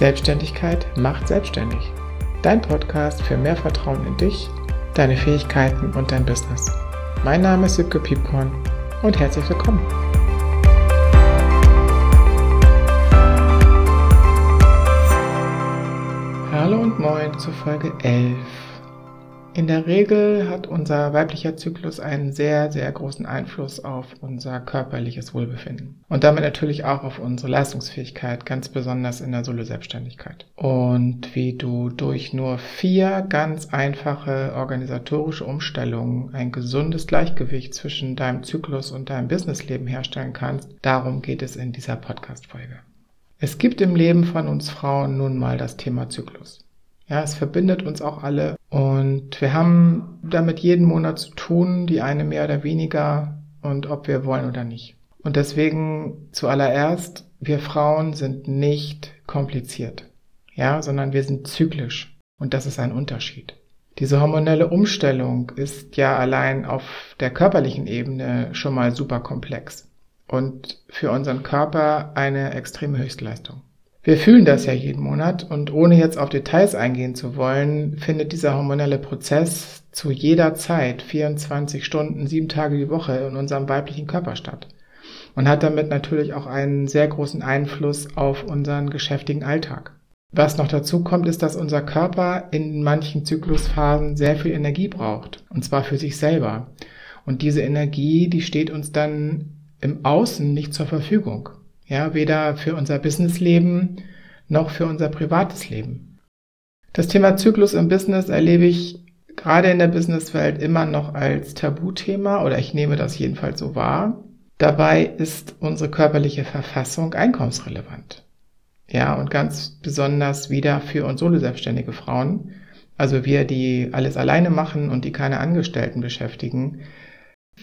Selbstständigkeit macht selbstständig. Dein Podcast für mehr Vertrauen in dich, deine Fähigkeiten und dein Business. Mein Name ist Sipke Piepkorn und herzlich willkommen. Hallo und moin zur Folge 11. In der Regel hat unser weiblicher Zyklus einen sehr, sehr großen Einfluss auf unser körperliches Wohlbefinden und damit natürlich auch auf unsere Leistungsfähigkeit, ganz besonders in der Solo-Selbstständigkeit. Und wie du durch nur vier ganz einfache organisatorische Umstellungen ein gesundes Gleichgewicht zwischen deinem Zyklus und deinem Businessleben herstellen kannst, darum geht es in dieser Podcast-Folge. Es gibt im Leben von uns Frauen nun mal das Thema Zyklus. Ja, es verbindet uns auch alle und wir haben damit jeden Monat zu tun, die eine mehr oder weniger und ob wir wollen oder nicht. Und deswegen zuallererst, wir Frauen sind nicht kompliziert, ja, sondern wir sind zyklisch und das ist ein Unterschied. Diese hormonelle Umstellung ist ja allein auf der körperlichen Ebene schon mal super komplex und für unseren Körper eine extreme Höchstleistung. Wir fühlen das ja jeden Monat und ohne jetzt auf Details eingehen zu wollen, findet dieser hormonelle Prozess zu jeder Zeit, 24 Stunden, sieben Tage die Woche in unserem weiblichen Körper statt und hat damit natürlich auch einen sehr großen Einfluss auf unseren geschäftigen Alltag. Was noch dazu kommt, ist, dass unser Körper in manchen Zyklusphasen sehr viel Energie braucht, und zwar für sich selber. Und diese Energie, die steht uns dann im Außen nicht zur Verfügung. Ja, weder für unser Businessleben noch für unser privates Leben. Das Thema Zyklus im Business erlebe ich gerade in der Businesswelt immer noch als Tabuthema oder ich nehme das jedenfalls so wahr. Dabei ist unsere körperliche Verfassung einkommensrelevant. Ja, und ganz besonders wieder für uns solo-selbstständige Frauen, also wir, die alles alleine machen und die keine Angestellten beschäftigen,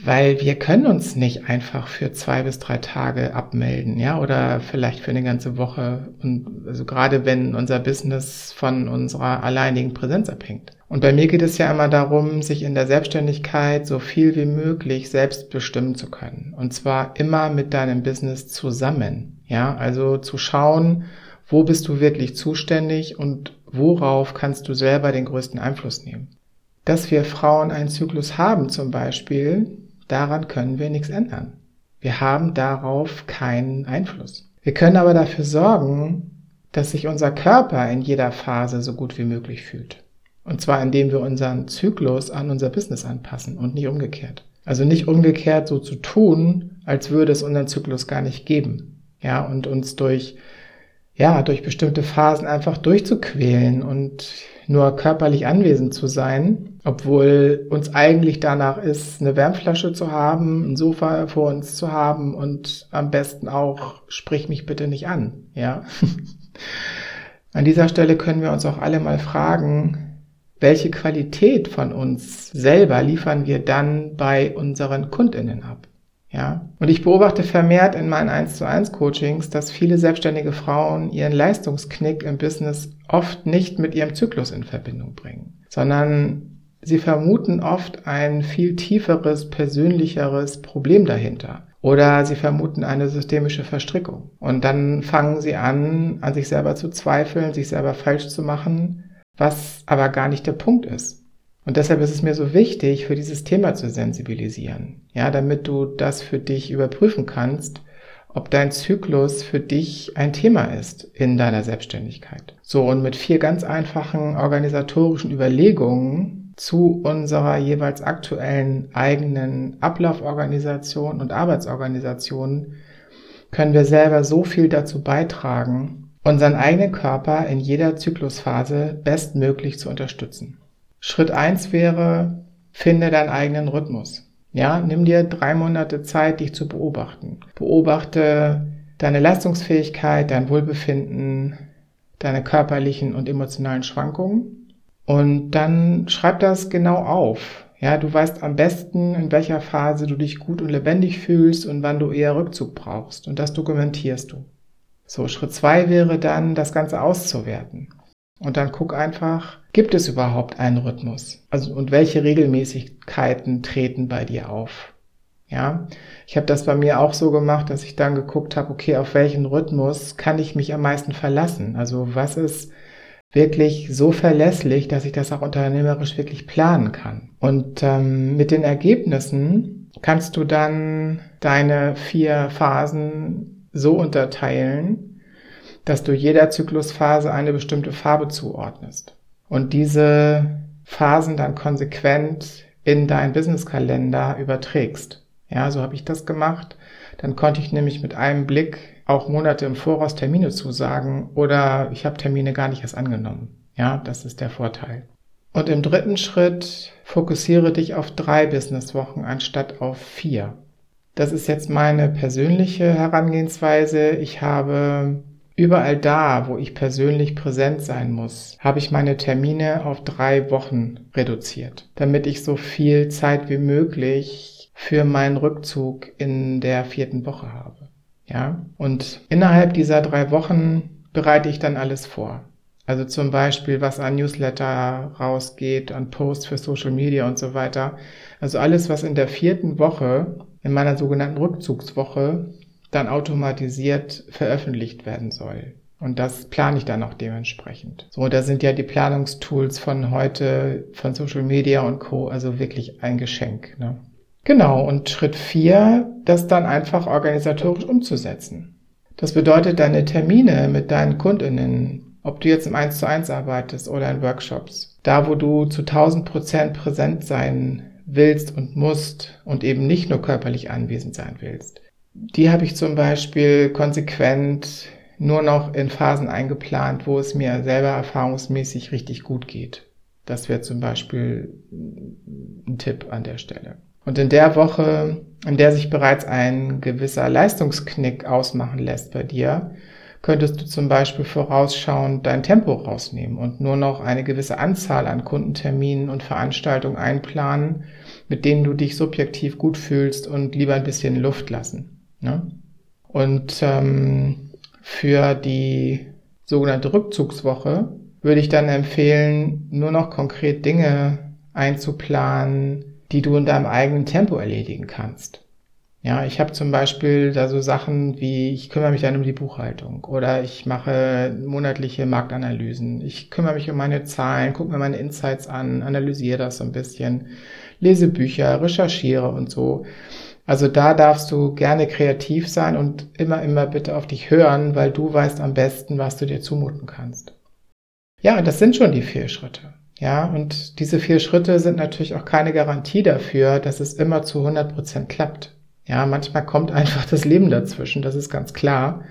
weil wir können uns nicht einfach für zwei bis drei Tage abmelden, ja, oder vielleicht für eine ganze Woche. Und also gerade wenn unser Business von unserer alleinigen Präsenz abhängt. Und bei mir geht es ja immer darum, sich in der Selbstständigkeit so viel wie möglich selbst bestimmen zu können. Und zwar immer mit deinem Business zusammen. Ja, also zu schauen, wo bist du wirklich zuständig und worauf kannst du selber den größten Einfluss nehmen. Dass wir Frauen einen Zyklus haben zum Beispiel, Daran können wir nichts ändern. Wir haben darauf keinen Einfluss. Wir können aber dafür sorgen, dass sich unser Körper in jeder Phase so gut wie möglich fühlt. Und zwar indem wir unseren Zyklus an unser Business anpassen und nicht umgekehrt. Also nicht umgekehrt so zu tun, als würde es unseren Zyklus gar nicht geben. Ja, und uns durch, ja, durch bestimmte Phasen einfach durchzuquälen und nur körperlich anwesend zu sein, obwohl uns eigentlich danach ist, eine Wärmflasche zu haben, ein Sofa vor uns zu haben und am besten auch, sprich mich bitte nicht an, ja. an dieser Stelle können wir uns auch alle mal fragen, welche Qualität von uns selber liefern wir dann bei unseren Kundinnen ab? Ja. Und ich beobachte vermehrt in meinen 1 zu 1 Coachings, dass viele selbstständige Frauen ihren Leistungsknick im Business oft nicht mit ihrem Zyklus in Verbindung bringen, sondern sie vermuten oft ein viel tieferes, persönlicheres Problem dahinter. Oder sie vermuten eine systemische Verstrickung. Und dann fangen sie an, an sich selber zu zweifeln, sich selber falsch zu machen, was aber gar nicht der Punkt ist. Und deshalb ist es mir so wichtig, für dieses Thema zu sensibilisieren. Ja, damit du das für dich überprüfen kannst, ob dein Zyklus für dich ein Thema ist in deiner Selbstständigkeit. So, und mit vier ganz einfachen organisatorischen Überlegungen zu unserer jeweils aktuellen eigenen Ablauforganisation und Arbeitsorganisation können wir selber so viel dazu beitragen, unseren eigenen Körper in jeder Zyklusphase bestmöglich zu unterstützen. Schritt eins wäre, finde deinen eigenen Rhythmus. Ja, nimm dir drei Monate Zeit, dich zu beobachten. Beobachte deine Leistungsfähigkeit, dein Wohlbefinden, deine körperlichen und emotionalen Schwankungen. Und dann schreib das genau auf. Ja, du weißt am besten, in welcher Phase du dich gut und lebendig fühlst und wann du eher Rückzug brauchst. Und das dokumentierst du. So, Schritt zwei wäre dann, das Ganze auszuwerten. Und dann guck einfach, gibt es überhaupt einen Rhythmus? Also, und welche Regelmäßigkeiten treten bei dir auf? Ja, ich habe das bei mir auch so gemacht, dass ich dann geguckt habe, okay, auf welchen Rhythmus kann ich mich am meisten verlassen? Also was ist wirklich so verlässlich, dass ich das auch unternehmerisch wirklich planen kann? Und ähm, mit den Ergebnissen kannst du dann deine vier Phasen so unterteilen, dass du jeder Zyklusphase eine bestimmte Farbe zuordnest und diese Phasen dann konsequent in deinen Businesskalender überträgst. Ja, so habe ich das gemacht. Dann konnte ich nämlich mit einem Blick auch Monate im Voraus Termine zusagen oder ich habe Termine gar nicht erst angenommen. Ja, das ist der Vorteil. Und im dritten Schritt fokussiere dich auf drei Businesswochen anstatt auf vier. Das ist jetzt meine persönliche Herangehensweise. Ich habe überall da, wo ich persönlich präsent sein muss, habe ich meine Termine auf drei Wochen reduziert, damit ich so viel Zeit wie möglich für meinen Rückzug in der vierten Woche habe. Ja, und innerhalb dieser drei Wochen bereite ich dann alles vor. Also zum Beispiel, was an Newsletter rausgeht, an Posts für Social Media und so weiter. Also alles, was in der vierten Woche, in meiner sogenannten Rückzugswoche, dann automatisiert veröffentlicht werden soll. Und das plane ich dann auch dementsprechend. So, da sind ja die Planungstools von heute, von Social Media und Co. also wirklich ein Geschenk. Ne? Genau, und Schritt vier, das dann einfach organisatorisch umzusetzen. Das bedeutet, deine Termine mit deinen Kundinnen, ob du jetzt im 1 zu 1 arbeitest oder in Workshops, da wo du zu 1000 Prozent präsent sein willst und musst und eben nicht nur körperlich anwesend sein willst, die habe ich zum Beispiel konsequent nur noch in Phasen eingeplant, wo es mir selber erfahrungsmäßig richtig gut geht. Das wäre zum Beispiel ein Tipp an der Stelle. Und in der Woche, in der sich bereits ein gewisser Leistungsknick ausmachen lässt bei dir, könntest du zum Beispiel vorausschauend dein Tempo rausnehmen und nur noch eine gewisse Anzahl an Kundenterminen und Veranstaltungen einplanen, mit denen du dich subjektiv gut fühlst und lieber ein bisschen Luft lassen. Ne? Und ähm, für die sogenannte Rückzugswoche würde ich dann empfehlen, nur noch konkret Dinge einzuplanen, die du in deinem eigenen Tempo erledigen kannst. Ja, ich habe zum Beispiel da so Sachen wie, ich kümmere mich dann um die Buchhaltung oder ich mache monatliche Marktanalysen. Ich kümmere mich um meine Zahlen, gucke mir meine Insights an, analysiere das so ein bisschen, lese Bücher, recherchiere und so. Also da darfst du gerne kreativ sein und immer, immer bitte auf dich hören, weil du weißt am besten, was du dir zumuten kannst. Ja, das sind schon die vier Schritte. Ja, und diese vier Schritte sind natürlich auch keine Garantie dafür, dass es immer zu 100 Prozent klappt. Ja, manchmal kommt einfach das Leben dazwischen, das ist ganz klar.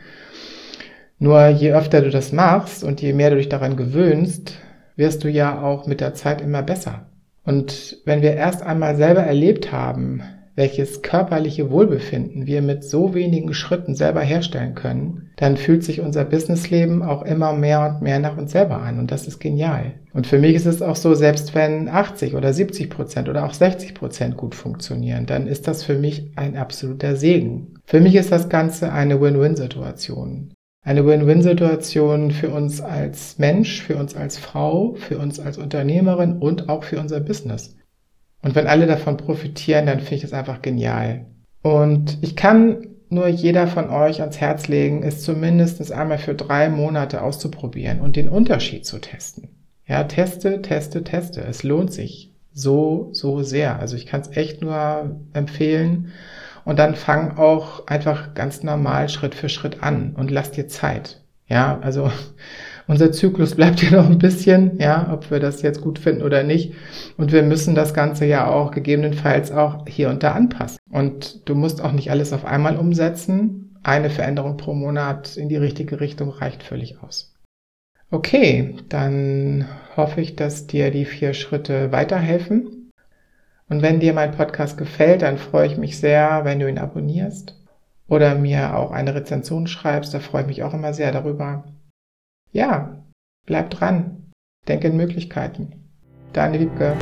Nur je öfter du das machst und je mehr du dich daran gewöhnst, wirst du ja auch mit der Zeit immer besser. Und wenn wir erst einmal selber erlebt haben, welches körperliche Wohlbefinden wir mit so wenigen Schritten selber herstellen können, dann fühlt sich unser Businessleben auch immer mehr und mehr nach uns selber an. Und das ist genial. Und für mich ist es auch so, selbst wenn 80 oder 70 Prozent oder auch 60 Prozent gut funktionieren, dann ist das für mich ein absoluter Segen. Für mich ist das Ganze eine Win-Win-Situation. Eine Win-Win-Situation für uns als Mensch, für uns als Frau, für uns als Unternehmerin und auch für unser Business. Und wenn alle davon profitieren, dann finde ich das einfach genial. Und ich kann nur jeder von euch ans Herz legen, es zumindest einmal für drei Monate auszuprobieren und den Unterschied zu testen. Ja, teste, teste, teste. Es lohnt sich so, so sehr. Also ich kann es echt nur empfehlen. Und dann fang auch einfach ganz normal Schritt für Schritt an und lass dir Zeit. Ja, also unser Zyklus bleibt ja noch ein bisschen, ja, ob wir das jetzt gut finden oder nicht. Und wir müssen das Ganze ja auch gegebenenfalls auch hier und da anpassen. Und du musst auch nicht alles auf einmal umsetzen. Eine Veränderung pro Monat in die richtige Richtung reicht völlig aus. Okay, dann hoffe ich, dass dir die vier Schritte weiterhelfen. Und wenn dir mein Podcast gefällt, dann freue ich mich sehr, wenn du ihn abonnierst oder mir auch eine Rezension schreibst. Da freue ich mich auch immer sehr darüber. Ja, bleib dran. Denk in Möglichkeiten. Deine Wiebke.